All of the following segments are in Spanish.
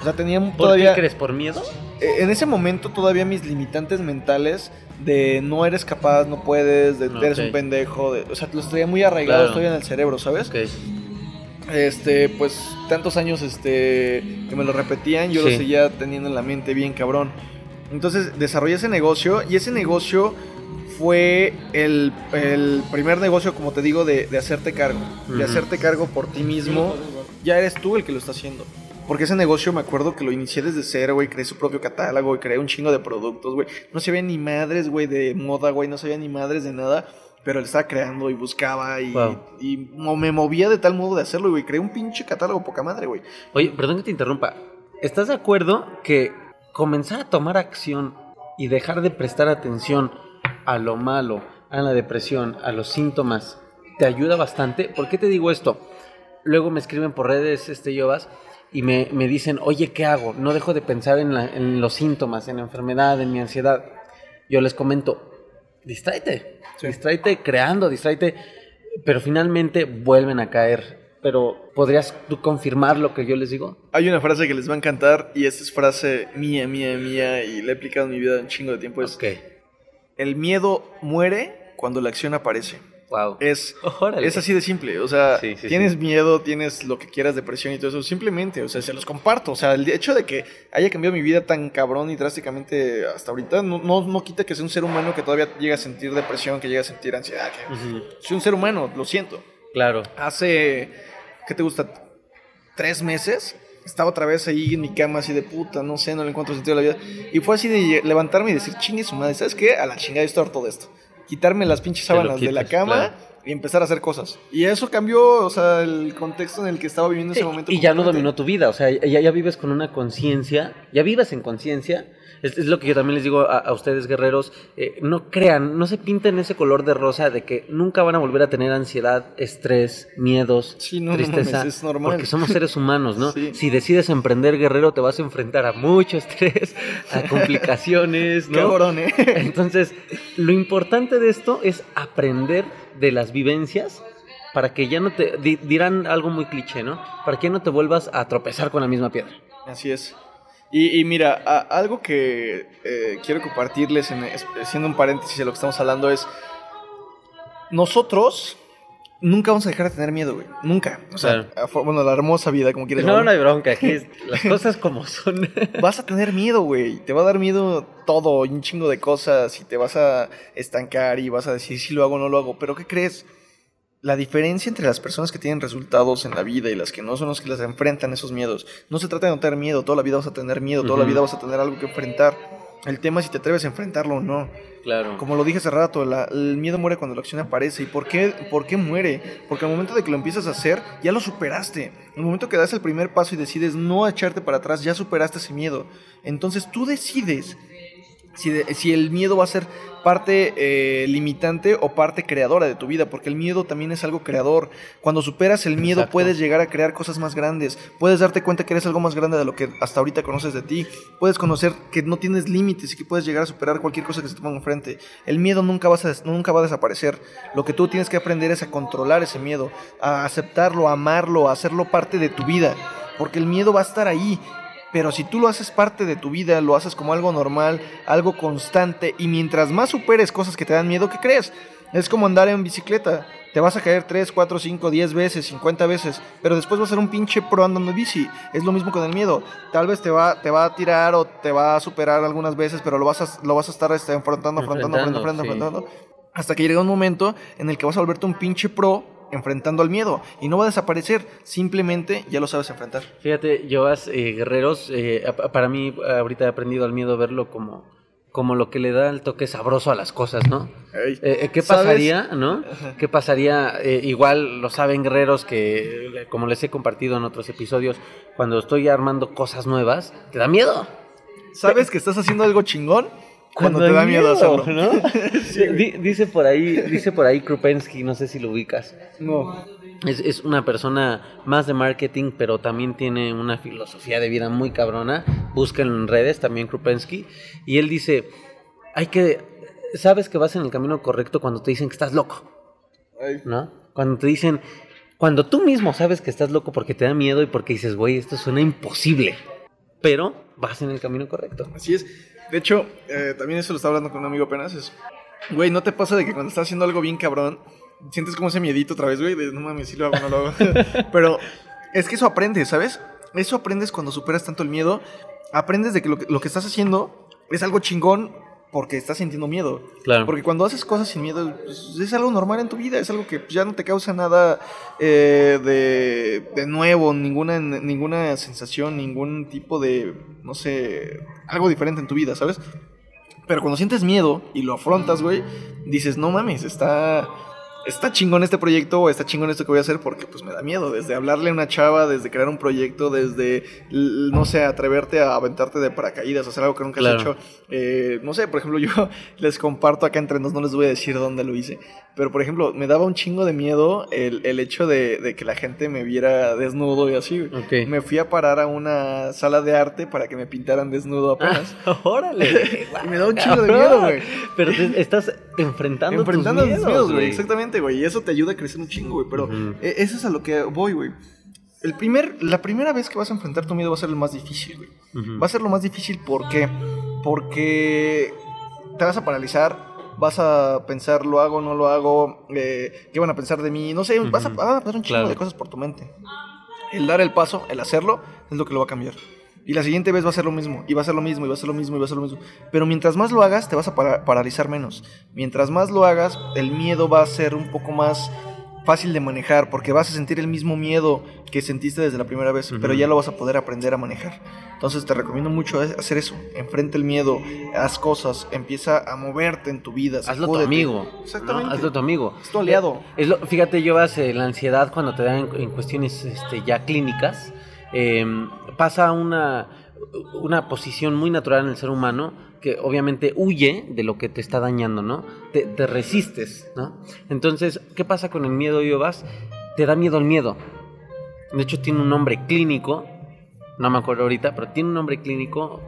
O sea, tenía ¿Por todavía... qué crees? ¿Por miedo? Eh, En ese momento todavía mis limitantes mentales de no eres capaz, no puedes, de eres Ok. un pendejo, de- o sea, los traía muy arraigados Claro. todavía en el cerebro, ¿sabes? Ok. Este, pues tantos años este que me lo repetían, yo Sí. lo seguía teniendo en la mente bien cabrón. Entonces desarrollé ese negocio y ese negocio fue el, el primer negocio, como te digo, de, de hacerte cargo. De hacerte cargo por ti mismo. Ya eres tú el que lo está haciendo. Porque ese negocio me acuerdo que lo inicié desde cero, güey. Creé su propio catálogo, y creé un chingo de productos, güey. No sabía ni madres, güey, de moda, güey. No sabía ni madres de nada. Pero lo estaba creando y buscaba y, Wow. y me movía de tal modo de hacerlo, güey. Creé un pinche catálogo poca madre, güey. Oye, perdón que te interrumpa. ¿Estás de acuerdo que comenzar a tomar acción y dejar de prestar atención a lo malo, a la depresión, a los síntomas, te ayuda bastante? ¿Por qué te digo esto? Luego me escriben por redes, este Yovas, y me, me dicen, oye, ¿qué hago? No dejo de pensar en, la- en los síntomas, en la enfermedad, en mi ansiedad. Yo les comento, distráete, Sí. distráete creando, distráete, pero finalmente vuelven a caer. Pero ¿podrías tú confirmar lo que yo les digo? Hay una frase que les va a encantar y esta es frase mía, mía, mía y la he aplicado en mi vida un chingo de tiempo. Es, ok, el miedo muere cuando la acción aparece. Wow. Es, Órale. es así de simple. O sea, Sí, sí, tienes sí. miedo, tienes lo que quieras, depresión y todo eso. Simplemente, o sea, se los comparto. O sea, el hecho de que haya cambiado mi vida tan cabrón y drásticamente hasta ahorita no, no, no quita que sea un ser humano que todavía llega a sentir depresión, que llega a sentir ansiedad. Que soy un ser humano, lo siento. Claro. Hace, ¿qué te gusta? Tres meses. Estaba otra vez ahí en mi cama así de puta, no sé, no le encuentro sentido a la vida. Y fue así de levantarme y decir, chingue su madre, ¿sabes qué? A la chingada estoy harto de esto. Quitarme las pinches sábanas de la cama claro. y empezar a hacer cosas. Y eso cambió, o sea, el contexto en el que estaba viviendo en ese momento. Y ya no dominó tu vida, o sea, ya, ya vives con una conciencia, ya vives en conciencia. Es, es lo que yo también les digo a, a ustedes, guerreros, eh, no crean, no se pinten ese color de rosa de que nunca van a volver a tener ansiedad, estrés, miedos, Sí, no, no tristeza. mames, es normal. Porque somos seres humanos, ¿no? Sí. Si decides emprender, guerrero, te vas a enfrentar a mucho estrés, a complicaciones, ¿no? Cabrón, ¿eh? Entonces, lo importante de esto es aprender de las vivencias para que ya no te di- dirán algo muy cliché, ¿no? Para que ya no te vuelvas a tropezar con la misma piedra. Así es. Y, y mira, a- algo que eh, quiero compartirles, en, es- haciendo un paréntesis de lo que estamos hablando, es. Nosotros nunca vamos a dejar de tener miedo, güey. Nunca. O sea, Claro. bueno, la hermosa vida, como quieras No, no hay bronca, aquí es las cosas como son. Vas a tener miedo, güey. Te va a dar miedo todo, y un chingo de cosas, y te vas a estancar y vas a decir si lo hago o no lo hago. Pero ¿qué crees? La diferencia entre las personas que tienen resultados en la vida y las que no son los que las enfrentan esos miedos. No se trata de no tener miedo, toda la vida vas a tener miedo, toda la vida vas a tener algo que enfrentar. El tema es si te atreves a enfrentarlo o no. Claro. Como lo dije hace rato, la- el miedo muere cuando la acción aparece. ¿Y por qué, por qué muere? Porque al momento de que lo empiezas a hacer, ya lo superaste. El momento que das el primer paso y decides no echarte para atrás, ya superaste ese miedo. Entonces tú decides si, de- si el miedo va a ser parte eh, limitante o parte creadora de tu vida, porque el miedo también es algo creador. Cuando superas el miedo Exacto. puedes llegar a crear cosas más grandes, puedes darte cuenta que eres algo más grande de lo que hasta ahorita conoces de ti, puedes conocer que no tienes límites y que puedes llegar a superar cualquier cosa que se te ponga enfrente. El miedo nunca, vas a des- nunca va a desaparecer. Lo que tú tienes que aprender es a controlar ese miedo, a aceptarlo, a amarlo, a hacerlo parte de tu vida, porque el miedo va a estar ahí. Pero si tú lo haces parte de tu vida, lo haces como algo normal, algo constante, y mientras más superes cosas que te dan miedo, ¿qué crees? Es como andar en bicicleta. Te vas a caer 3, 4, 5, 10 veces, 50 veces, pero después vas a ser un pinche pro andando en bici. Es lo mismo con el miedo. Tal vez te va, te va a tirar o te va a superar algunas veces, pero lo vas a, lo vas a estar este, enfrentando, enfrentando, enfrentando, Enfrentando, enfrentando, hasta que llega un momento en el que vas a volverte un pinche pro enfrentando al miedo y no va a desaparecer, simplemente ya lo sabes enfrentar. Fíjate, Joas, eh, guerreros, eh, para mí ahorita he aprendido al miedo a verlo como como lo que le da el toque sabroso a las cosas, ¿no? Ey, Eh, eh, ¿Qué ¿sabes? pasaría, no? ¿Qué pasaría? eh, igual lo saben guerreros que, como les he compartido en otros episodios, cuando estoy armando cosas nuevas, te da miedo. ¿Sabes que estás haciendo algo chingón? Cuando, te da miedo hacerlo. ¿no? Di- dice por ahí, dice por ahí Krupensky, no sé si lo ubicas. No. Es, es una persona más de marketing, pero también tiene una filosofía de vida muy cabrona. Búsquenlo en redes, también Krupensky. Y él dice, hay que... Sabes que vas en el camino correcto cuando te dicen que estás loco, Ay. ¿no? Cuando te dicen... Cuando tú mismo sabes que estás loco porque te da miedo y porque dices, güey, esto suena imposible. Pero vas en el camino correcto. Así es. De hecho, eh, también eso lo estaba hablando con un amigo apenas. Es, güey, ¿no te pasa de que cuando estás haciendo algo bien cabrón, sientes como ese miedito otra vez, güey? De no mames, si lo hago, no lo hago. Pero es que eso aprendes, ¿sabes? Eso aprendes cuando superas tanto el miedo. Aprendes de que lo, que lo que estás haciendo es algo chingón porque estás sintiendo miedo. Claro. Porque cuando haces cosas sin miedo, pues, es algo normal en tu vida, es algo que ya no te causa nada eh, de, de nuevo, ninguna, ninguna sensación, ningún tipo de, no sé, algo diferente en tu vida, ¿sabes? Pero cuando sientes miedo y lo afrontas, güey, dices, no mames, está, está chingón este proyecto o está chingón esto que voy a hacer porque pues me da miedo. Desde hablarle a una chava, desde crear un proyecto, desde, no sé, atreverte a aventarte de paracaídas, hacer algo que nunca has Claro. hecho. Eh, no sé, por ejemplo, yo les comparto acá entre nos, no les voy a decir dónde lo hice. Pero, por ejemplo, me daba un chingo de miedo el, el hecho de, de que la gente me viera desnudo y así. Me fui a parar a una sala de arte para que me pintaran desnudo apenas. ¡Órale! y me da un chingo de miedo, güey. Pero estás enfrentando, Enfrentando tus tus miedos, güey. Exactamente, güey. Y eso te ayuda a crecer un chingo, güey. Pero eh, eso es a lo que voy, güey. El primer, la primera vez que vas a enfrentar tu miedo va a ser el más difícil, güey. Va a ser lo más difícil porque porque te vas a paralizar, vas a pensar lo hago, no lo hago, eh, qué van a pensar de mí, no sé, vas a, Ujú. van a pasar un chingo Claro. de cosas por tu mente. El dar el paso, el hacerlo, es lo que lo va a cambiar. Y la siguiente vez va a ser lo mismo, y va a ser lo mismo, y va a ser lo mismo, y va a ser lo mismo. Pero mientras más lo hagas, te vas a para- paralizar menos. Mientras más lo hagas, el miedo va a ser un poco más fácil de manejar, porque vas a sentir el mismo miedo que sentiste desde la primera vez, pero ya lo vas a poder aprender a manejar. Entonces te recomiendo mucho hacer eso. Enfrenta el miedo, haz cosas, empieza a moverte en tu vida. Hazlo tu amigo. Exactamente. ¿no? Hazlo tu amigo. Es tu aliado. Es lo, fíjate, llevas eh, la ansiedad cuando te dan en, en cuestiones este, ya clínicas. Eh, pasa una, una posición muy natural en el ser humano que obviamente huye de lo que te está dañando, ¿no? Te, te resistes, ¿no? Entonces, ¿qué pasa con el miedo, Yobas? Te da miedo el miedo. De hecho, tiene un nombre clínico, no me acuerdo ahorita, pero tiene un nombre clínico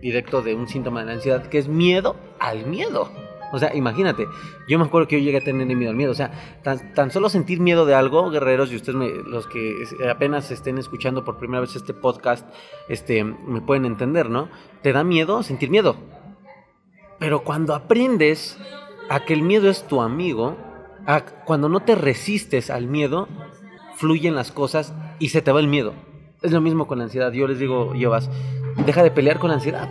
directo de un síntoma de la ansiedad que es miedo al miedo. O sea, imagínate, yo me acuerdo que yo llegué a tener miedo al miedo. O sea, tan, tan solo sentir miedo de algo, guerreros, y ustedes, me- los que apenas estén escuchando por primera vez este podcast, este, me pueden entender, ¿no? Te da miedo sentir miedo. Pero cuando aprendes a que el miedo es tu amigo, a- cuando no te resistes al miedo, fluyen las cosas y se te va el miedo. Es lo mismo con la ansiedad. Yo les digo, Yovas, deja de pelear con la ansiedad.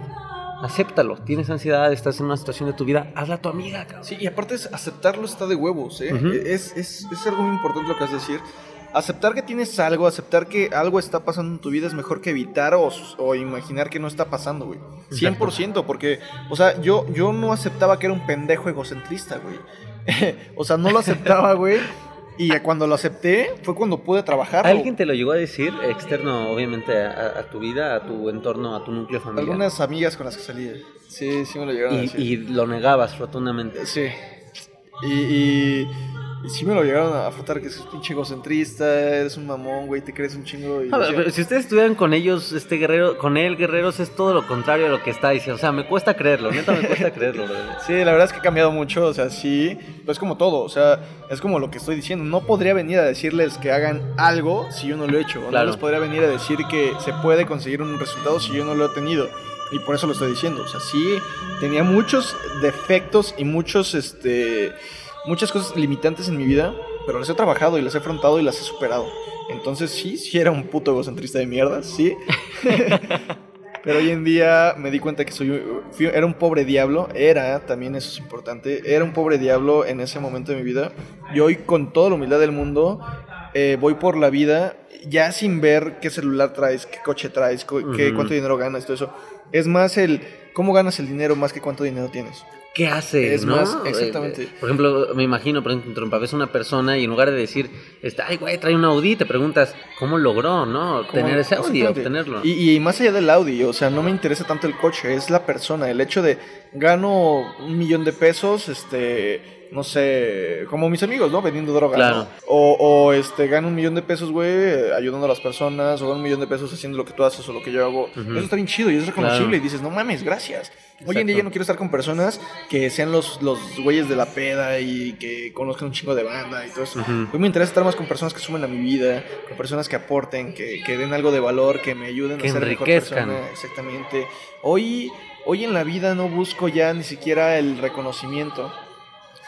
Acéptalo. Tienes ansiedad, estás en una situación de tu vida, hazla tu amiga, cabrón. Sí, y aparte es aceptarlo está de huevos, ¿eh? Es, es, es algo muy importante lo que vas a decir. Aceptar que tienes algo, aceptar que algo está pasando en tu vida es mejor que evitar o, o imaginar que no está pasando, güey. 100%, porque, o sea, yo, yo no aceptaba que era un pendejo egocentrista, güey. o sea, no lo aceptaba, güey. Y cuando lo acepté fue cuando pude trabajar. ¿Alguien te lo llegó a decir, externo obviamente a, a tu vida, a tu entorno, a tu núcleo familiar? Algunas amigas con las que salí. Sí, sí me lo llegaron a y, decir. y lo negabas rotundamente. Sí. Y, y, y sí me lo llegaron a afrontar que es pinche egocentrista, eres un mamón, güey, te crees un chingo. Y pero si ustedes estuvieran con ellos, este guerrero, con él, guerreros, es todo lo contrario a lo que está diciendo. O sea, me cuesta creerlo, neta me cuesta creerlo, brother. Sí, la verdad es que ha cambiado mucho, o sea, sí, pues como todo, o sea, es como lo que estoy diciendo, no podría venir a decirles que hagan algo si yo no lo he hecho, o Claro. no les podría venir a decir que se puede conseguir un resultado si yo no lo he tenido, y por eso lo estoy diciendo, o sea, sí, tenía muchos defectos y muchos, este, muchas cosas limitantes en mi vida, pero las he trabajado y las he afrontado y las he superado, entonces sí, sí era un puto egocentrista de mierda, sí. Pero hoy en día me di cuenta que soy fui- era un pobre diablo, era, también eso es importante, era un pobre diablo en ese momento de mi vida. Y hoy con toda la humildad del mundo eh, voy por la vida ya sin ver qué celular traes, qué coche traes, qué, cuánto dinero ganas, todo eso. Es más el cómo ganas el dinero más que cuánto dinero tienes. ¿Qué hace? Es no? más, Eh, exactamente. por ejemplo, me imagino, por ejemplo, trompa, ves una persona y en lugar de decir, este, ay, güey, trae un Audi, te preguntas, ¿cómo logró, no? Tener ese Audi, obtenerlo. Y, y más allá del Audi, o sea, no me interesa tanto el coche, es la persona, el hecho de gano un millón de pesos, este, no sé, como mis amigos, ¿no? Vendiendo droga. Claro. ¿no? O, o, este, gano un millón de pesos, güey, ayudando a las personas, o gano un millón de pesos haciendo lo que tú haces o lo que yo hago. Eso está bien chido y es reconocible Claro. y dices, no mames, gracias. Hoy en día ya no quiero estar con personas que sean los, los güeyes de la peda y que conozcan un chingo de banda y todo eso. Ujú. Hoy me interesa estar más con personas que sumen a mi vida, con personas que aporten, que, que den algo de valor, que me ayuden Que a ser mejor persona. Exactamente. Hoy, hoy en la vida no busco ya ni siquiera el reconocimiento.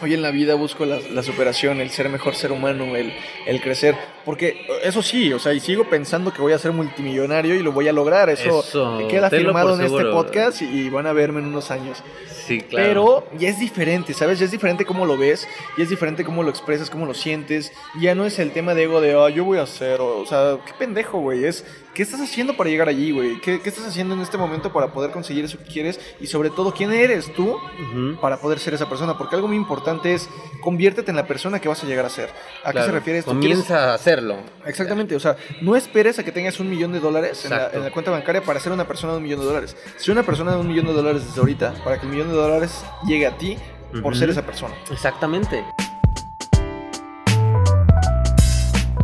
Hoy en la vida busco la, la superación, el ser mejor ser humano, el, el crecer. Porque eso sí, o sea, y sigo pensando que voy a ser multimillonario y lo voy a lograr. Eso, Eso, queda firmado en este podcast y, y van a verme en unos años. Sí, claro. Pero ya es diferente, ¿sabes? Ya es diferente cómo lo ves, ya es diferente cómo lo expresas, cómo lo sientes. Ya no es el tema de ego de, ah, yo voy a hacer, o, o sea, qué pendejo, güey. Es, ¿qué estás haciendo para llegar allí, güey? ¿Qué, ¿Qué estás haciendo en este momento para poder conseguir eso que quieres? Y sobre todo, ¿quién eres tú para poder ser esa persona? Porque algo muy importante es, conviértete en la persona que vas a llegar a ser. ¿A qué se refiere esto? ¿Quieres- Comienza a hacerlo. Exactamente, o sea, no esperes a que tengas un millón de dólares en la, Exacto. en la cuenta bancaria para ser una persona de un millón de dólares. Si una persona de un millón de dólares desde ahorita, para que el millón de dólares llegue a ti por ser esa persona. Exactamente.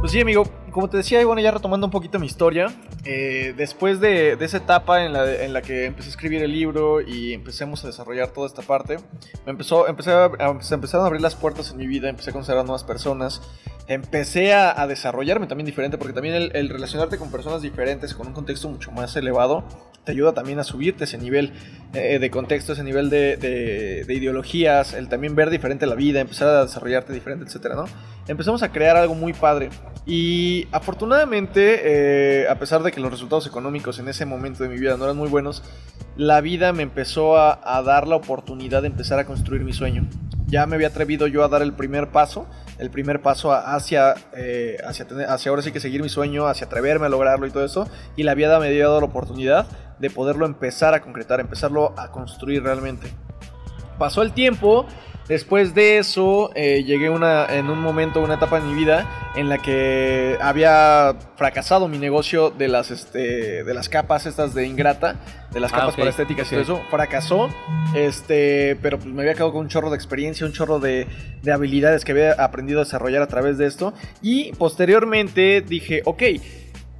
Pues sí, amigo, como te decía, y bueno, ya retomando un poquito mi historia, eh, después de, de esa etapa en la, en la que empecé a escribir el libro y empecemos a desarrollar toda esta parte, me empezó, empecé a, se empezaron a abrir las puertas en mi vida, empecé a conocer a nuevas personas, empecé a, a desarrollarme también diferente, porque también el, el relacionarte con personas diferentes, con un contexto mucho más elevado, te ayuda también a subirte ese nivel eh, de contexto, ese nivel de, de- de ideologías, el también ver diferente la vida, empezar a desarrollarte diferente, etcétera, ¿no? Empezamos a crear algo muy padre. Y afortunadamente, eh, a pesar de que los resultados económicos en ese momento de mi vida no eran muy buenos, la vida me empezó a, dar la oportunidad de empezar a construir mi sueño. Ya me había atrevido yo a dar el primer paso, el primer paso hacia, eh, hacia, tener- hacia ahora sí que seguir mi sueño, hacia atreverme a lograrlo y todo eso. Y la vida me había dado la oportunidad de poderlo empezar a concretar, empezarlo a construir realmente. Pasó el tiempo, después de eso eh, llegué una, en un momento, una etapa en mi vida en la que había fracasado mi negocio de las, este, de las capas estas de Ingrata, de las Ah, capas para estéticas y todo eso, fracasó, este, pero pues me había quedado con un chorro de experiencia, un chorro de, de habilidades que había aprendido a desarrollar a través de esto. Y posteriormente dije, ok,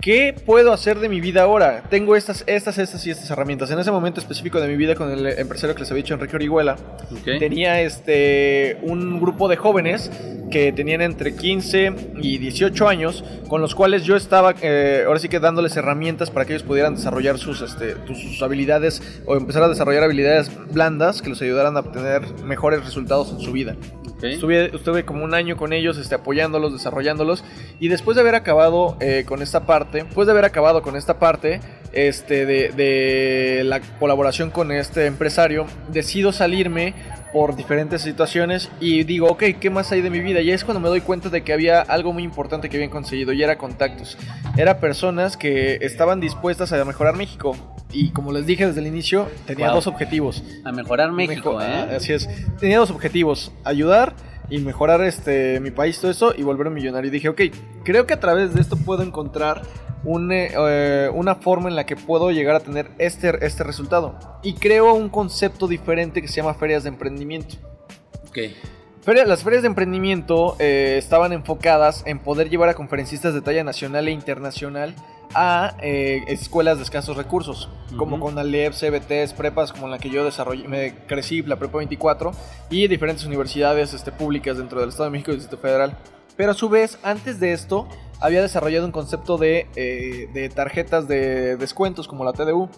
¿Qué puedo hacer de mi vida ahora? Tengo estas, estas, estas y estas herramientas. En ese momento específico de mi vida con el empresario que les había dicho, Enrique Orihuela, Ok. tenía este un grupo de jóvenes que tenían entre 15 y 18 años, con los cuales yo estaba eh, ahora sí que dándoles herramientas para que ellos pudieran desarrollar sus, este, sus habilidades o empezar a desarrollar habilidades blandas que los ayudaran a obtener mejores resultados en su vida. Estuve, estuve como un año con ellos, este, apoyándolos, desarrollándolos. Y después de haber acabado eh, con esta parte, después de haber acabado con esta parte este, de, de la colaboración con este empresario, decido salirme por diferentes situaciones y digo, ok, ¿qué más hay de mi vida? Y es cuando me doy cuenta de que había algo muy importante que habían conseguido y era contactos. Era personas que estaban dispuestas a mejorar México. Y como les dije desde el inicio, tenía Wow. dos objetivos. A mejorar México, Mejo- ¿eh? ah, Así es. Tenía dos objetivos: ayudar y mejorar este mi país, todo eso, y volver un millonario. Y dije, ok, creo que a través de esto puedo encontrar un, eh, eh, una forma en la que puedo llegar a tener este, este resultado. Y creo un concepto diferente que se llama ferias de emprendimiento. Ok. Feria- las ferias de emprendimiento eh, estaban enfocadas en poder llevar a conferencistas de talla nacional e internacional a eh, escuelas de escasos recursos, como Ujú. con Alep, CBTs, prepas como la que yo desarrollé, me crecí, la Prepa 24, y diferentes universidades este, públicas dentro del Estado de México y del Distrito Federal. Pero a su vez, antes de esto, había desarrollado un concepto de, eh, de tarjetas de descuentos como la TDU.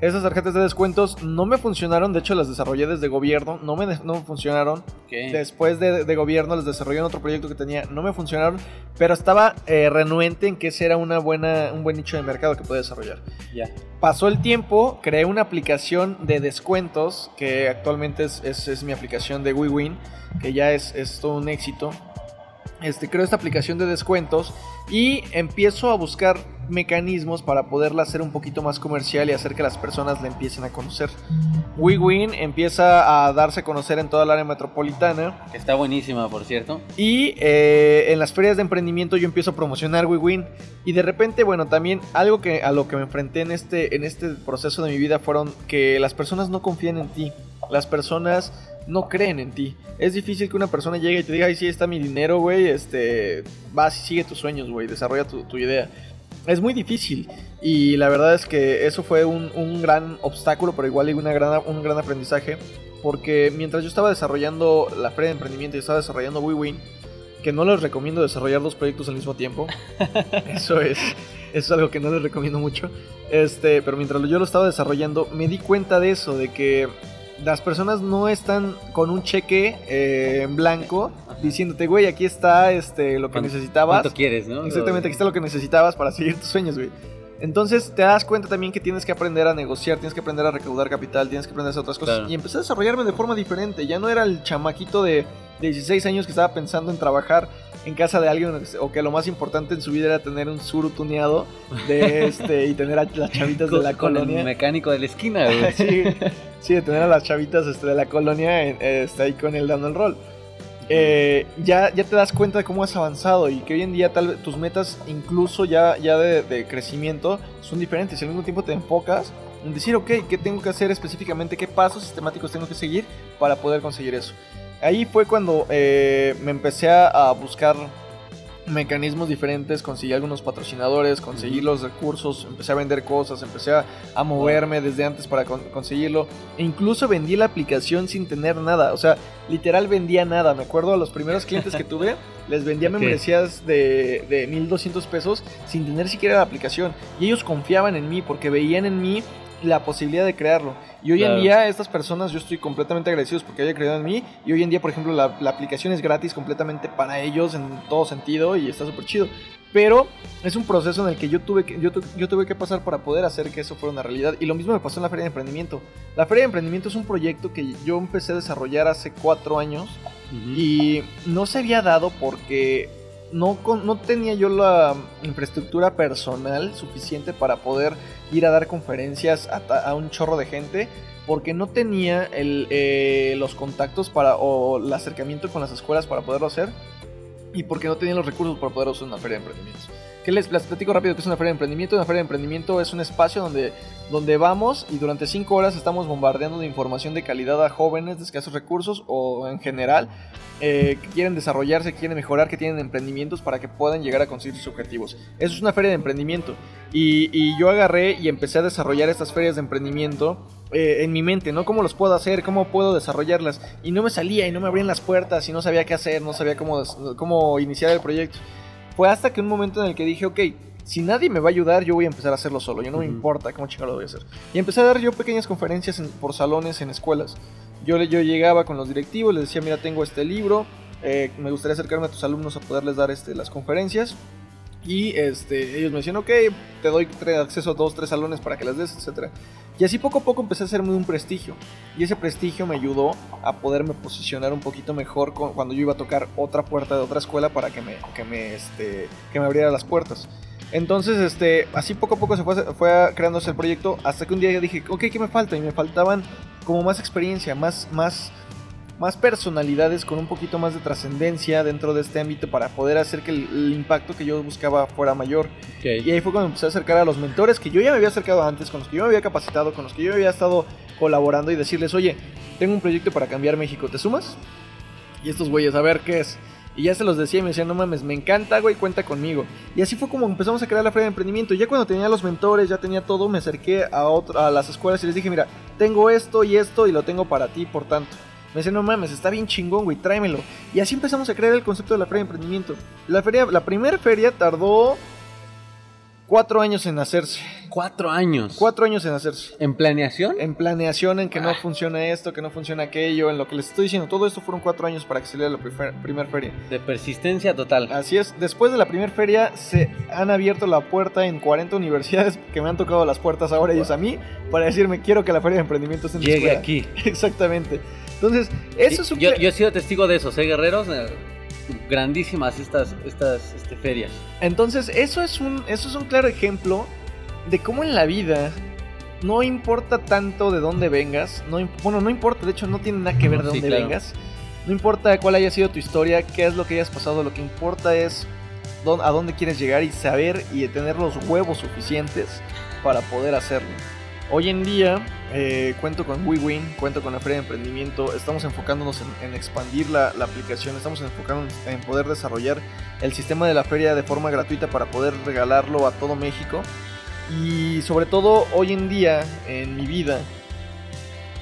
Esas tarjetas de descuentos no me funcionaron, de hecho las desarrollé desde gobierno, no me, no me funcionaron. Después de, de gobierno les desarrollé en otro proyecto que tenía, no me funcionaron, pero estaba eh, renuente en que ese era una buena, un buen nicho de mercado que podía desarrollar. Ya. Pasó el tiempo, creé una aplicación de descuentos, que actualmente es, es- es mi aplicación de WeWin, que ya es, es todo un éxito. Este, creo esta aplicación de descuentos y empiezo a buscar mecanismos para poderla hacer un poquito más comercial y hacer que las personas la empiecen a conocer. WeWin empieza a darse a conocer en toda el área metropolitana. Está buenísima, por cierto. Y eh, en las ferias de emprendimiento yo empiezo a promocionar WeWin. Y de repente, bueno, también algo que a lo que me enfrenté en este, en este proceso de mi vida fueron que las personas no confían en ti. Las personas no creen en ti. Es difícil que una persona llegue y te diga, ay, sí, está mi dinero, güey, este, vas y sigue tus sueños, güey, desarrolla tu, tu idea es muy difícil. Y la verdad es que eso fue un, gran obstáculo, pero igual una gran, un gran aprendizaje. Porque mientras yo estaba desarrollando la feria de emprendimiento y estaba desarrollando WeWin, que no les recomiendo desarrollar dos proyectos al mismo tiempo. eso es, es algo que no les recomiendo mucho. Este, pero mientras yo lo estaba desarrollando, me di cuenta de eso, de que las personas no están con un cheque eh, en blanco diciéndote, güey, aquí está este, lo que necesitabas. ¿Cuánto quieres, no? Exactamente, aquí está lo que necesitabas para seguir tus sueños, güey. Entonces te das cuenta también que tienes que aprender a negociar, tienes que aprender a recaudar capital, tienes que aprender a hacer otras cosas. Y empecé a desarrollarme de forma diferente. Ya no era el chamaquito de, 16 años que estaba pensando en trabajar en casa de alguien o que lo más importante en su vida era tener un suru tuneado de este y tener a las chavitas de la colonia. el mecánico de la esquina, güey. sí, sí, de tener a las chavitas este, de la colonia este, ahí con él dando el rol. Eh, ya, ya te das cuenta de cómo has avanzado y que hoy en día tal tus metas incluso ya, ya de, crecimiento son diferentes y al mismo tiempo te enfocas en decir, ok, ¿qué tengo que hacer específicamente? ¿Qué pasos sistemáticos tengo que seguir para poder conseguir eso? Ahí fue cuando eh, me empecé a buscar mecanismos diferentes, conseguí algunos patrocinadores, conseguí los recursos, empecé a vender cosas, empecé a, moverme desde antes para conseguirlo. E incluso vendí la aplicación sin tener nada, o sea, literal vendía nada. Me acuerdo a los primeros clientes que tuve, les vendía membresías de, de 1200 pesos sin tener siquiera la aplicación. Y ellos confiaban en mí porque veían en mí la posibilidad de crearlo. Y hoy en día estas personas yo estoy completamente agradecido porque haya creído en mí. Y hoy en día, por ejemplo, la, aplicación es gratis completamente para ellos en todo sentido y está súper chido. Pero es un proceso en el que yo tuve que, yo, yo, tuve que pasar para poder hacer que eso fuera una realidad. Y lo mismo me pasó en la Feria de Emprendimiento. La Feria de Emprendimiento es un proyecto que yo empecé a desarrollar hace cuatro años. Y no se había dado porque no, no tenía yo la infraestructura personal suficiente para poder ir a dar conferencias a, un chorro de gente porque no tenía el, eh, los contactos para o el acercamiento con las escuelas para poderlo hacer y porque no tenía los recursos para poder hacer una feria de emprendimientos. ¿Qué les, platico rápido que es una feria de emprendimiento? Una feria de emprendimiento es un espacio donde, donde vamos y durante cinco horas estamos bombardeando de información de calidad a jóvenes de escasos recursos o en general eh, que quieren desarrollarse, que quieren mejorar, que tienen emprendimientos para que puedan llegar a conseguir sus objetivos. Eso es una feria de emprendimiento. Y, yo agarré y empecé a desarrollar estas ferias de emprendimiento eh, en mi mente, ¿no? ¿Cómo los puedo hacer? ¿Cómo puedo desarrollarlas? Y no me salía y no me abrían las puertas y no sabía qué hacer, no sabía cómo, cómo iniciar el proyecto. Fue hasta que un momento en el que dije, ok, si nadie me va a ayudar, yo voy a empezar a hacerlo solo. Yo no me importa cómo chico lo voy a hacer. Y empecé a dar yo pequeñas conferencias por salones, en escuelas. Yo, yo llegaba con los directivos, les decía, mira, tengo este libro, eh, me gustaría acercarme a tus alumnos a poderles dar este, las conferencias. Y este, ellos me decían, ok, te doy acceso a dos, tres salones para que las des, etc. Y así poco a poco empecé a hacerme un prestigio. Y ese prestigio me ayudó a poderme posicionar un poquito mejor cuando yo iba a tocar otra puerta de otra escuela para que me, que me, este, que me abriera las puertas. Entonces, este, así poco a poco se fue, fue creándose el proyecto hasta que un día dije, ok, ¿qué me falta? Y me faltaban como más experiencia, más, más, más personalidades con un poquito más de trascendencia dentro de este ámbito para poder hacer que el, impacto que yo buscaba fuera mayor. Y ahí fue cuando empecé a acercar a los mentores que yo ya me había acercado antes, con los que yo me había capacitado, con los que yo había estado colaborando y decirles, oye, tengo un proyecto para cambiar México, ¿te sumas? Y estos güeyes, a ver qué es. Y ya se los decía y me decían, no mames, me encanta, güey, cuenta conmigo. Y así fue como empezamos a crear la feria de emprendimiento. Y ya cuando tenía los mentores, ya tenía todo, me acerqué a, a las escuelas y les dije, mira, tengo esto y esto y lo tengo para ti, por tanto. Me decían, no mames, está bien chingón, güey, tráemelo. Y así empezamos a crear el concepto de la feria de emprendimiento. La, feria, la primera feria tardó Cuatro años en hacerse. Cuatro años. Cuatro años en hacerse. ¿En planeación? En planeación, en que no ah. funciona esto, que no funciona aquello, en lo que les estoy diciendo. Todo esto fueron cuatro años para que saliera la primera feria. De persistencia total. Así es. Después de la primera feria se han abierto la puerta en 40 universidades que me han tocado las puertas ahora ellos a mí para decirme quiero que la feria de emprendimiento esté en Llegue aquí. Exactamente. Entonces, eso es un... Yo, yo he sido testigo de eso, ¿eh, guerreros? grandísimas estas, estas este, ferias. Entonces, eso es, un, eso es un claro ejemplo de cómo en la vida no importa tanto de dónde vengas. No, bueno, no importa, de hecho no tiene nada que ver de dónde vengas. No importa cuál haya sido tu historia, qué es lo que hayas pasado, lo que importa es a dónde quieres llegar y saber y tener los huevos suficientes para poder hacerlo. Hoy en día eh, cuento con WeWin, cuento con la Feria de Emprendimiento, estamos enfocándonos en, expandir la, aplicación, estamos enfocándonos en poder desarrollar el sistema de la feria de forma gratuita para poder regalarlo a todo México. Y sobre todo hoy en día en mi vida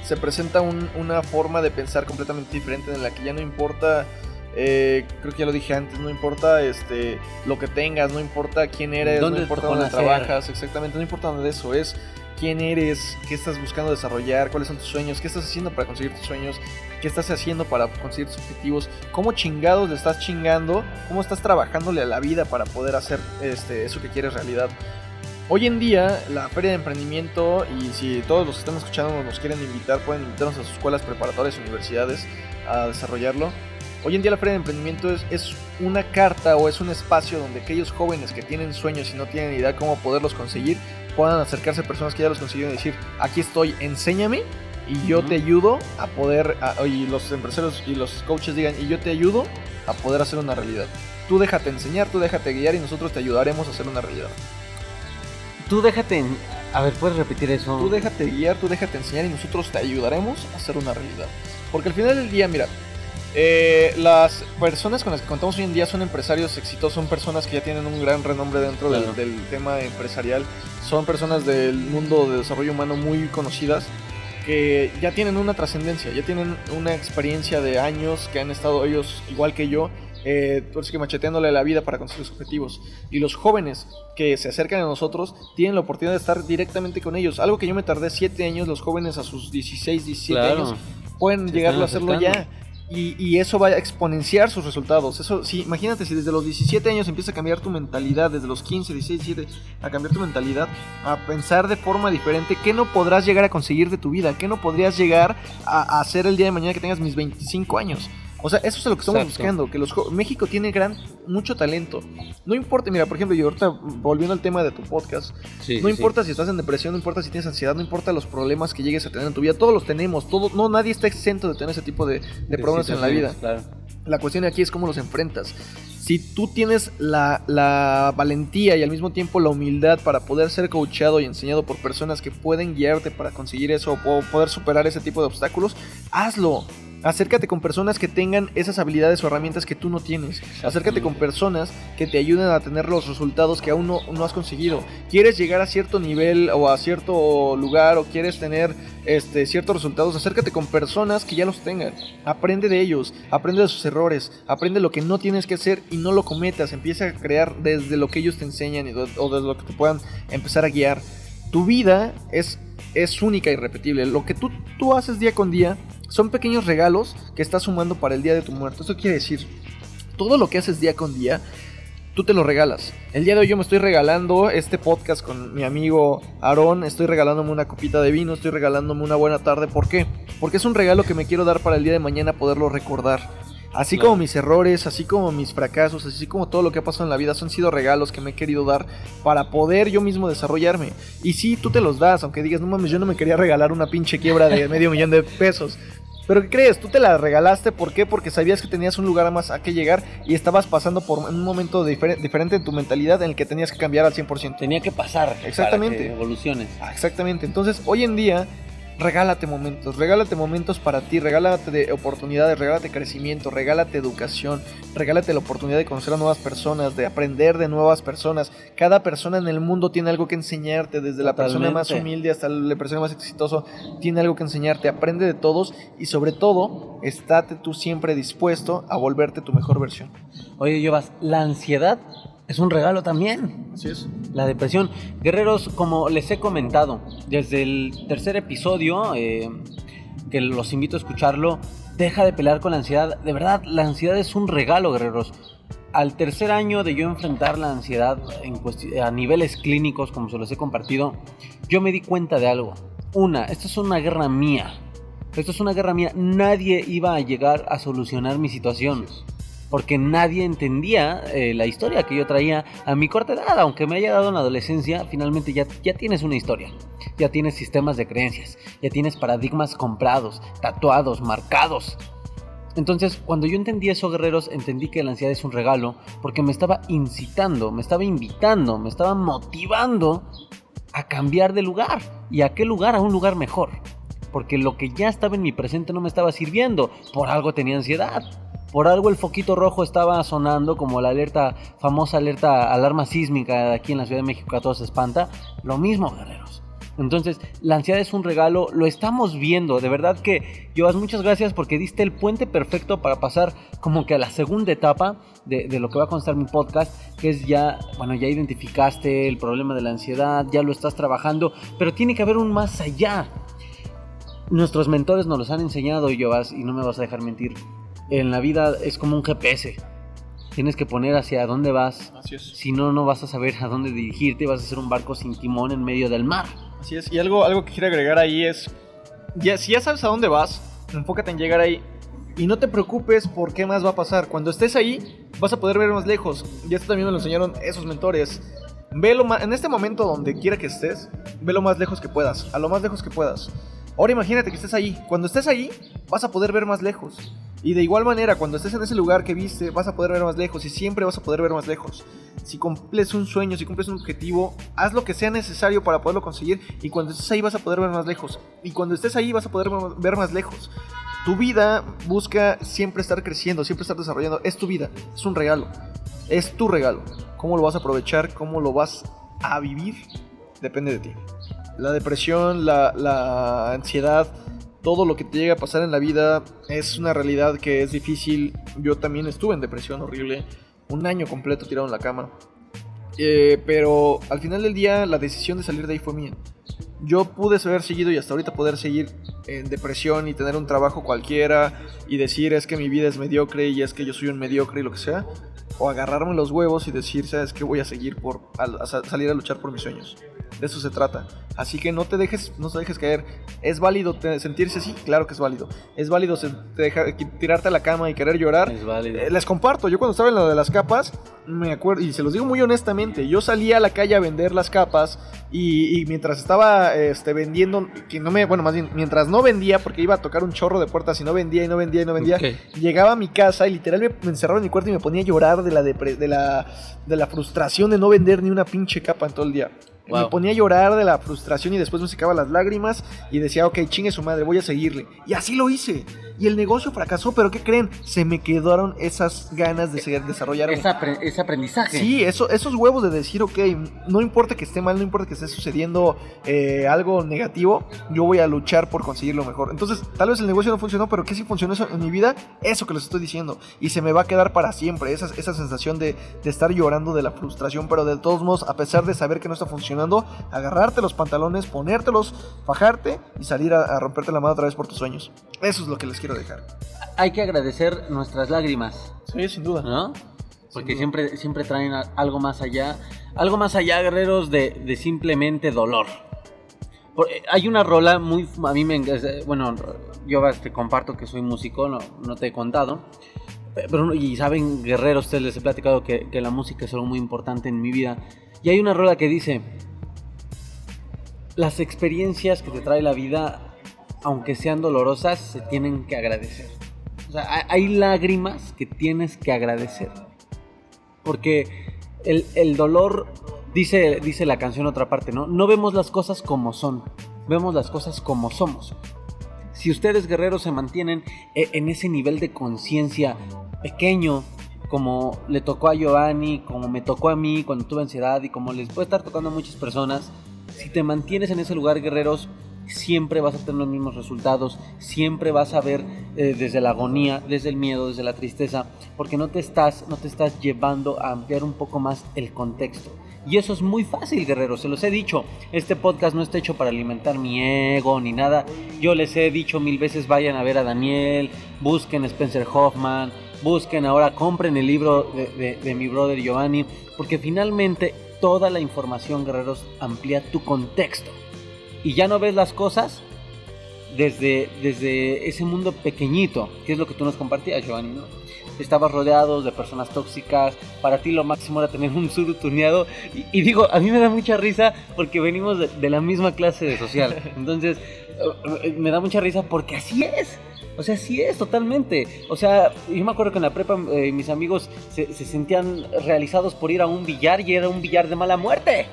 se presenta una forma de pensar completamente diferente en la que ya no importa eh, creo que ya lo dije antes, no importa este, lo que tengas, no importa quién eres, no importa dónde trabajas, exactamente, no importa dónde eso es, quién eres, qué estás buscando desarrollar, cuáles son tus sueños, qué estás haciendo para conseguir tus sueños, qué estás haciendo para conseguir tus objetivos, cómo chingados le estás chingando, cómo estás trabajándole a la vida para poder hacer este, eso que quieres realidad. Hoy en día, la Feria de Emprendimiento, y si todos los que están escuchando nos quieren invitar, pueden invitarnos a sus escuelas preparatorias, universidades, a desarrollarlo. Hoy en día la Feria de Emprendimiento es, es, una carta o es un espacio donde aquellos jóvenes que tienen sueños y no tienen idea cómo poderlos conseguir, puedan acercarse a personas que ya los consiguieron y decir, aquí estoy, enséñame y yo te ayudo a poder, y los empresarios y los coaches digan, y yo te ayudo a poder hacer una realidad. Tú déjate enseñar, tú déjate guiar y nosotros te ayudaremos a hacer una realidad. Tú déjate, a ver, puedes repetir eso. Tú déjate guiar, tú déjate enseñar y nosotros te ayudaremos a hacer una realidad. Porque al final del día, mira, eh, las personas con las que contamos hoy en día son empresarios exitosos, son personas que ya tienen un gran renombre dentro del, tema empresarial, son personas del mundo de desarrollo humano muy conocidas que ya tienen una trascendencia, ya tienen una experiencia de años que han estado ellos igual que yo. Eh, que macheteándole la vida para conseguir sus objetivos. Y los jóvenes que se acercan a nosotros tienen la oportunidad de estar directamente con ellos. Algo que yo me tardé 7 años, los jóvenes a sus 16, 17 años pueden llegar a hacerlo ya. Y, eso va a exponenciar sus resultados. Eso, sí, imagínate si desde los 17 años empieza a cambiar tu mentalidad, desde los 15, 16, 17, a cambiar tu mentalidad, a pensar de forma diferente, ¿qué no podrás llegar a conseguir de tu vida? ¿Qué no podrías llegar a hacer el día de mañana que tengas mis 25 años? O sea, eso es lo que estamos buscando, que los México tiene gran mucho talento. No importa, mira, por ejemplo, yo ahorita volviendo al tema de tu podcast, no importa si estás en depresión, no importa si tienes ansiedad, no importa los problemas que llegues a tener en tu vida, todos los tenemos, todo, no nadie está exento de tener ese tipo de, problemas en la vida. La cuestión aquí es cómo los enfrentas. Si tú tienes la, la, valentía y al mismo tiempo la humildad para poder ser coachado y enseñado por personas que pueden guiarte para conseguir eso o poder superar ese tipo de obstáculos, hazlo. Acércate con personas que tengan esas habilidades o herramientas que tú no tienes. Acércate con personas que te ayuden a tener los resultados que aún no, no, has conseguido. ¿Quieres llegar a cierto nivel o a cierto lugar o quieres tener este, ciertos resultados? Acércate con personas que ya los tengan. Aprende de ellos, aprende de sus errores, aprende lo que no tienes que hacer y no lo cometas. Empieza a crear desde lo que ellos te enseñan o desde lo que te puedan empezar a guiar. Tu vida es, es única y repetible. Lo que tú, tú haces día con día son pequeños regalos que estás sumando para el día de tu muerte. Eso quiere decir, todo lo que haces día con día, tú te lo regalas. El día de hoy yo me estoy regalando este podcast con mi amigo Aarón, estoy regalándome una copita de vino, estoy regalándome una buena tarde. ¿Por qué? Porque es un regalo que me quiero dar para el día de mañana poderlo recordar. Así como mis errores, así como mis fracasos, así como todo lo que ha pasado en la vida, son sido regalos que me he querido dar para poder yo mismo desarrollarme. Y sí, tú te los das, aunque digas, no mames, yo no me quería regalar una pinche quiebra de medio millón de pesos. Pero ¿qué crees? Tú te la regalaste, ¿por qué? Porque sabías que tenías un lugar más a que llegar y estabas pasando por un momento diferente en tu mentalidad en el que tenías que cambiar al 100%. Tenía que pasar. Exactamente. Para que evoluciones. Ah, exactamente. Entonces, hoy en día regálate momentos, regálate momentos para ti, regálate de oportunidades, regálate crecimiento, regálate educación, regálate la oportunidad de conocer a nuevas personas, de aprender de nuevas personas. Cada persona en el mundo tiene algo que enseñarte, desde la persona más humilde hasta la persona más exitosa, tiene algo que enseñarte. Aprende de todos y sobre todo, estate tú siempre dispuesto a volverte tu mejor versión. Oye, llevas la ansiedad es un regalo también. Así es. La depresión. Guerreros, como les he comentado, desde el tercer episodio, eh, que los invito a escucharlo, deja de pelear con la ansiedad. De verdad, la ansiedad es un regalo, guerreros. Al tercer año de yo enfrentar la ansiedad a niveles clínicos, como se los he compartido, yo me di cuenta de algo. Una, esta es una guerra mía. Esto es una guerra mía. Nadie iba a llegar a solucionar mi situación. Porque nadie entendía eh, la historia que yo traía a mi corta edad, aunque me haya dado en la adolescencia, finalmente ya, ya tienes una historia, ya tienes sistemas de creencias, ya tienes paradigmas comprados, tatuados, marcados. Entonces, cuando yo entendí eso, guerreros, entendí que la ansiedad es un regalo, porque me estaba incitando, me estaba invitando, me estaba motivando a cambiar de lugar. ¿Y a qué lugar? A un lugar mejor. Porque lo que ya estaba en mi presente no me estaba sirviendo. Por algo tenía ansiedad. Por algo el foquito rojo estaba sonando como la alerta, famosa alerta, alarma sísmica de aquí en la Ciudad de México a todos se espanta. Lo mismo, guerreros. Entonces, la ansiedad es un regalo, lo estamos viendo. De verdad que, Joas, muchas gracias porque diste el puente perfecto para pasar como que a la segunda etapa de, de, lo que va a constar mi podcast, que es ya, bueno, ya identificaste el problema de la ansiedad, ya lo estás trabajando, pero tiene que haber un más allá. Nuestros mentores nos los han enseñado, Joas, y no me vas a dejar mentir. En la vida es como un GPS. Tienes que poner hacia dónde vas. Así es. Si no, no vas a saber a dónde dirigirte. Vas a ser un barco sin timón en medio del mar. Así es. Y algo, algo que quiero agregar ahí es, ya, si ya sabes a dónde vas, enfócate en llegar ahí. Y no te preocupes por qué más va a pasar. Cuando estés ahí, vas a poder ver más lejos. Y esto también me lo enseñaron esos mentores. Velo en este momento, donde quiera que estés, ve lo más lejos que puedas. A lo más lejos que puedas. Ahora imagínate que estés ahí. Cuando estés ahí, vas a poder ver más lejos. Y de igual manera, cuando estés en ese lugar que viste, vas a poder ver más lejos y siempre vas a poder ver más lejos. Si cumples un sueño, si cumples un objetivo, haz lo que sea necesario para poderlo conseguir y cuando estés ahí vas a poder ver más lejos. Y cuando estés ahí vas a poder ver más lejos. Tu vida busca siempre estar creciendo, siempre estar desarrollando. Es tu vida, es un regalo. Es tu regalo. ¿Cómo lo vas a aprovechar? ¿Cómo lo vas a vivir? Depende de ti. La depresión, la, la ansiedad, todo lo que te llega a pasar en la vida es una realidad que es difícil. Yo también estuve en depresión horrible, un año completo tirado en la cama. Eh, pero al final del día la decisión de salir de ahí fue mía. Yo pude haber seguido y hasta ahorita poder seguir en depresión y tener un trabajo cualquiera y decir es que mi vida es mediocre y es que yo soy un mediocre y lo que sea. O agarrarme los huevos y decir, sabes que voy a seguir por a, salir a luchar por mis sueños. De eso se trata. Así que no te dejes, no te dejes caer. ¿Es válido sentirse así? Claro que es válido. ¿Es válido tirarte a la cama y querer llorar? Es válido. Eh, les comparto, yo cuando estaba en lo de las capas, me acuerdo, y se los digo muy honestamente, yo salía a la calle a vender las capas y, y mientras estaba este, vendiendo, que no me, bueno, más bien, mientras no vendía, porque iba a tocar un chorro de puertas y no vendía y no vendía y no vendía, Okay. llegaba a mi casa y literal me, me encerraba en mi cuarto y me ponía a llorar la, de, la, de la frustración de no vender ni una pinche capa en todo el día. Me ponía a llorar de la frustración y después me secaba las lágrimas y decía, ok, chingue su madre, voy a seguirle. Y así lo hice. Y el negocio fracasó, pero ¿qué creen? Se me quedaron esas ganas de seguir desarrollarme. Es, apre- es aprendizaje. Sí, eso, esos huevos de decir, ok, no importa que esté mal, no importa que esté sucediendo eh, algo negativo, yo voy a luchar por conseguir lo mejor. Entonces, tal vez el negocio no funcionó, pero ¿qué sí funcionó eso en mi vida? Eso que les estoy diciendo. Y se me va a quedar para siempre, esa, esa sensación de, de estar llorando de la frustración, pero de todos modos, a pesar de saber que no está funcionando, agarrarte los pantalones, ponértelos, fajarte y salir a, a romperte la mano otra vez por tus sueños. Eso es lo que les quiero dejar. Hay que agradecer nuestras lágrimas, Sí, sin duda. ¿no? Porque duda. siempre, siempre traen algo más allá. Algo más allá, guerreros, de, de simplemente dolor. Por- eh, hay una rola muy... A mí me... enga- Bueno, yo te comparto que soy músico, no, no te he contado. Pero, y saben, guerreros, ustedes les he platicado que, que la música es algo muy importante en mi vida. Y hay una rola que dice... Las experiencias que te trae la vida, aunque sean dolorosas, se tienen que agradecer. O sea, hay- lágrimas que tienes que agradecer. Porque el, el dolor, dice, dice la canción otra parte, ¿no? No vemos las cosas como son, vemos las cosas como somos. Si ustedes guerreros se mantienen e- en ese nivel de conciencia pequeño, como le tocó a Giovanni, como me tocó a mí cuando tuve ansiedad y como les puede estar tocando a muchas personas, si te mantienes en ese lugar, guerreros, siempre vas a tener los mismos resultados, siempre vas a ver eh, desde la agonía, desde el miedo, desde la tristeza, porque no te estás, no te estás llevando a ampliar un poco más el contexto. Y eso es muy fácil, guerreros, se los he dicho. Este podcast no está hecho para alimentar mi ego ni nada. Yo les he dicho mil veces, vayan a ver a Daniel, busquen a Spencer Hoffman, busquen ahora, compren el libro de, de- de mi brother Giovanni, porque finalmente toda la información, guerreros, amplía tu contexto. Y ya no ves las cosas desde, desde ese mundo pequeñito, que es lo que tú nos compartías, Giovanni, ¿no? estabas rodeado de personas tóxicas, para ti lo máximo era tener un suru tuneado. Y, y digo, a mí me da mucha risa porque venimos de, de la misma clase de social. Entonces, eh, me da mucha risa porque así es. O sea, sí es, totalmente. O sea, yo me acuerdo que en la prepa eh, mis amigos se, se sentían realizados por ir a un billar y era un billar de mala muerte.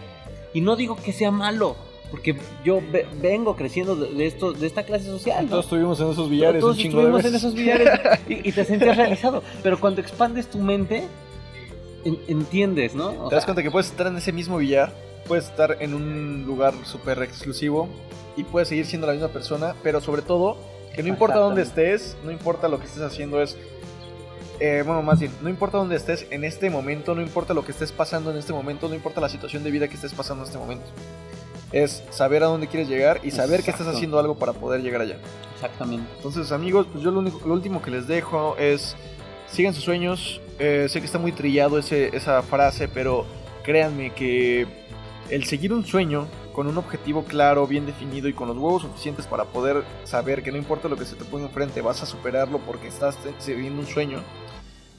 Y no digo que sea malo, porque yo ve- vengo creciendo de, esto, de esta clase social. ¿no? Todos estuvimos en esos billares Todos un chingo de estuvimos en esos billares y, y te sentías realizado. Pero cuando expandes tu mente, en- entiendes, ¿no? O Te das sea, cuenta que puedes estar en ese mismo billar, puedes estar en un lugar súper exclusivo y puedes seguir siendo la misma persona, pero sobre todo, que no importa dónde estés, no importa lo que estés haciendo, es. eh, bueno, más bien, no importa dónde estés en este momento, no importa lo que estés pasando en este momento, no importa la situación de vida que estés pasando en este momento. Es saber a dónde quieres llegar y saber que estás haciendo algo para poder llegar allá. Exactamente. Entonces, amigos, pues yo lo, único, lo último que les dejo es sigan sus sueños. Eh, sé que está muy trillado ese, esa frase, pero créanme que el seguir un sueño con un objetivo claro, bien definido y con los huevos suficientes para poder saber que no importa lo que se te ponga enfrente, vas a superarlo porque estás siguiendo un sueño,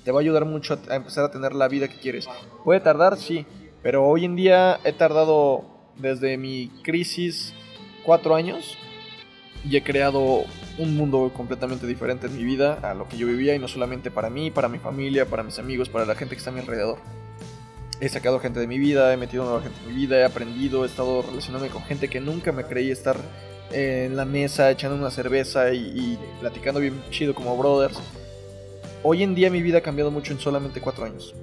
te va a ayudar mucho a, a empezar a tener la vida que quieres. Puede tardar, sí, pero hoy en día he tardado desde mi crisis cuatro años y he creado un mundo completamente diferente en mi vida a lo que yo vivía y no solamente para mí, para mi familia, para mis amigos, para la gente que está a mi alrededor. He sacado gente de mi vida, he metido nueva gente en mi vida, he aprendido, he estado relacionándome con gente que nunca me creí estar en la mesa echando una cerveza y platicando bien chido como brothers. Hoy en día mi vida ha cambiado mucho en solamente cuatro años.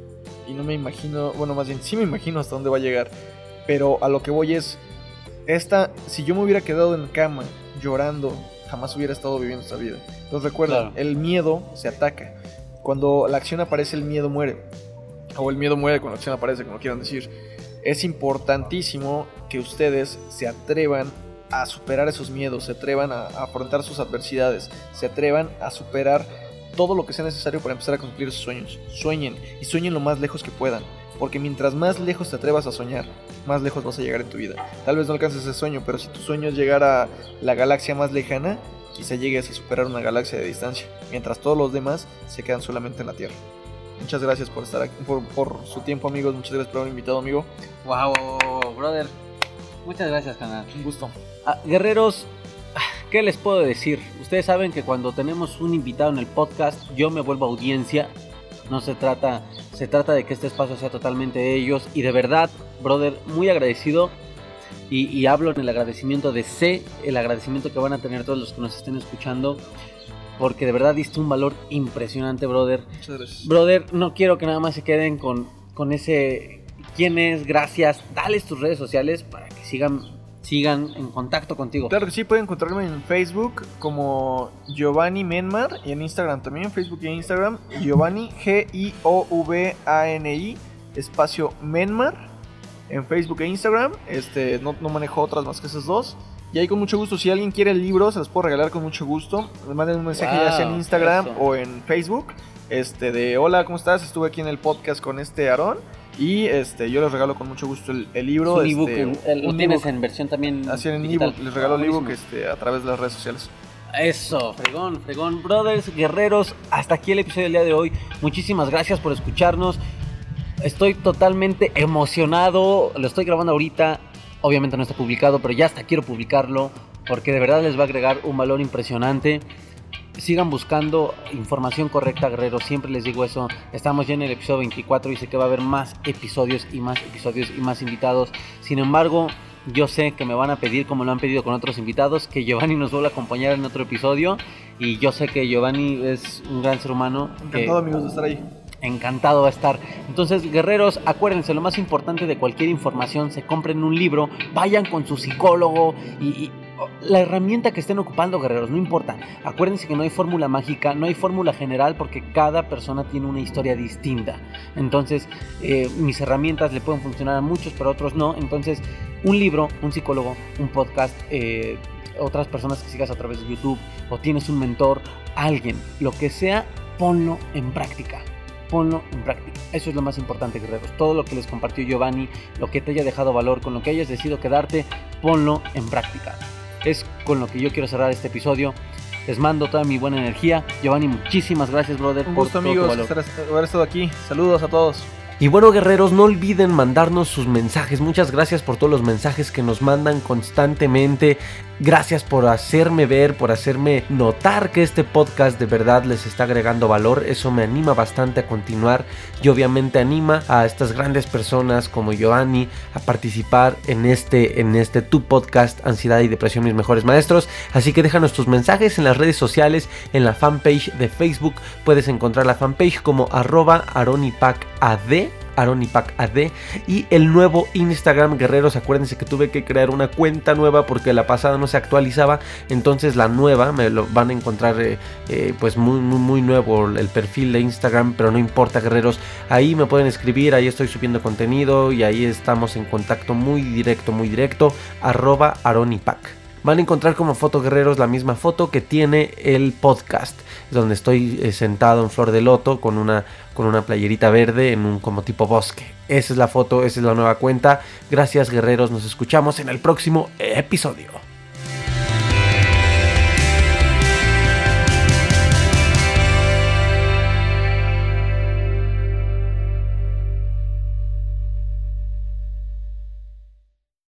Y no me imagino, bueno, más bien sí me imagino hasta dónde va a llegar. Pero a lo que voy es, esta, si yo me hubiera quedado en cama llorando, jamás hubiera estado viviendo esta vida. Entonces recuerda, Claro. el miedo se ataca. Cuando la acción aparece, el miedo muere. O el miedo muere cuando la acción aparece, como quieran decir. Es importantísimo que ustedes se atrevan a superar esos miedos, se atrevan a, a afrontar sus adversidades, se atrevan a superar todo lo que sea necesario para empezar a cumplir sus sueños. Sueñen y sueñen lo más lejos que puedan. Porque mientras más lejos te atrevas a soñar, más lejos vas a llegar en tu vida. Tal vez no alcances ese sueño, pero si tu sueño es llegar a la galaxia más lejana, quizá llegues a superar una galaxia de distancia, mientras todos los demás se quedan solamente en la Tierra. Muchas gracias por estar aquí, por, por su tiempo, amigos. Muchas gracias por haberme invitado, amigo. Wow, brother. Muchas gracias, canal. Un gusto. Ah, guerreros, ¿qué les puedo decir? Ustedes saben que cuando tenemos un invitado en el podcast, yo me vuelvo audiencia. No se trata, se trata de que este espacio sea totalmente de ellos. Y de verdad, brother, muy agradecido. Y, y hablo en el agradecimiento de sé, el agradecimiento que van a tener todos los que nos estén escuchando. Porque de verdad diste un valor impresionante, brother. Muchas gracias. Brother, no quiero que nada más se queden con, con ese quién es, gracias. Dales tus redes sociales para que sigan, sigan en contacto contigo. Claro que sí, pueden encontrarme en Facebook como Giovanni Menmar y en Instagram también, Facebook y Instagram, Giovanni G-I-O-V-A-N-I, espacio Menmar, en Facebook e Instagram, este, no, no manejo otras más que esas dos. Y ahí con mucho gusto, si alguien quiere el libro, se los puedo regalar con mucho gusto. Me manden un mensaje ya sea en Instagram eso. o en Facebook. Este de hola, ¿cómo estás? Estuve aquí en el podcast con este Aarón. Y este, yo les regalo con mucho gusto el, el libro. Es un ebook, este, en- el- lo un tienes ebook. en versión también. Así en digital. ebook, les regalo el ebook este, a través de las redes sociales. Eso, fregón, fregón. Brothers, guerreros, hasta aquí el episodio del día de hoy. Muchísimas gracias por escucharnos. Estoy totalmente emocionado. Lo estoy grabando ahorita. Obviamente no está publicado, pero ya hasta quiero publicarlo. Porque de verdad les va a agregar un valor impresionante. Sigan buscando información correcta, guerreros. Siempre les digo eso. Estamos ya en el episodio 24 y sé que va a haber más episodios y más episodios y más invitados. Sin embargo, yo sé que me van a pedir, como lo han pedido con otros invitados, que Giovanni nos vuelva a acompañar en otro episodio. Y yo sé que Giovanni es un gran ser humano. que- Encantado, amigos, de estar ahí. encantado va a estar. Entonces, guerreros, acuérdense, lo más importante de cualquier información, se compren un libro, vayan con su psicólogo y, y, la herramienta que estén ocupando, guerreros, no importa. Acuérdense que no hay fórmula mágica, no hay fórmula general porque cada persona tiene una historia distinta. Entonces, eh, mis herramientas le pueden funcionar a muchos, pero a otros no. Entonces, un libro, un psicólogo, un podcast, eh, otras personas que sigas a través de YouTube o tienes un mentor, alguien, lo que sea, ponlo en práctica ponlo en práctica. Eso es lo más importante, guerreros. Todo lo que les compartió Giovanni, lo que te haya dejado valor, con lo que hayas decidido quedarte, ponlo en práctica. Es con lo que yo quiero cerrar este episodio. Les mando toda mi buena energía. Giovanni, muchísimas gracias, brother. Un por gusto, tu amigos, estar- haber estado aquí. Saludos a todos. Y bueno, guerreros, no olviden mandarnos sus mensajes. Muchas gracias por todos los mensajes que nos mandan constantemente. Gracias por hacerme ver, por hacerme notar que este podcast de verdad les está agregando valor. Eso me anima bastante a continuar y obviamente anima a estas grandes personas como Giovanni a participar en este, en este tu podcast Ansiedad y Depresión Mis Mejores Maestros. Así que déjanos tus mensajes en las redes sociales, en la fanpage de Facebook. Puedes encontrar la fanpage como arroba aronipacad. Aronipac AD y el nuevo Instagram guerreros. Acuérdense que tuve que crear una cuenta nueva porque la pasada no se actualizaba. Entonces la nueva me lo van a encontrar eh, eh, pues muy, muy nuevo el perfil de Instagram pero no importa guerreros. Ahí me pueden escribir ahí estoy subiendo contenido y ahí estamos en contacto muy directo muy directo. Arroba aronipac Van a encontrar como foto guerreros la misma foto que tiene el podcast, donde estoy eh, sentado en flor de loto con una, con una playerita verde en un como tipo bosque. Esa es la foto, esa es la nueva cuenta. Gracias guerreros, nos escuchamos en el próximo episodio.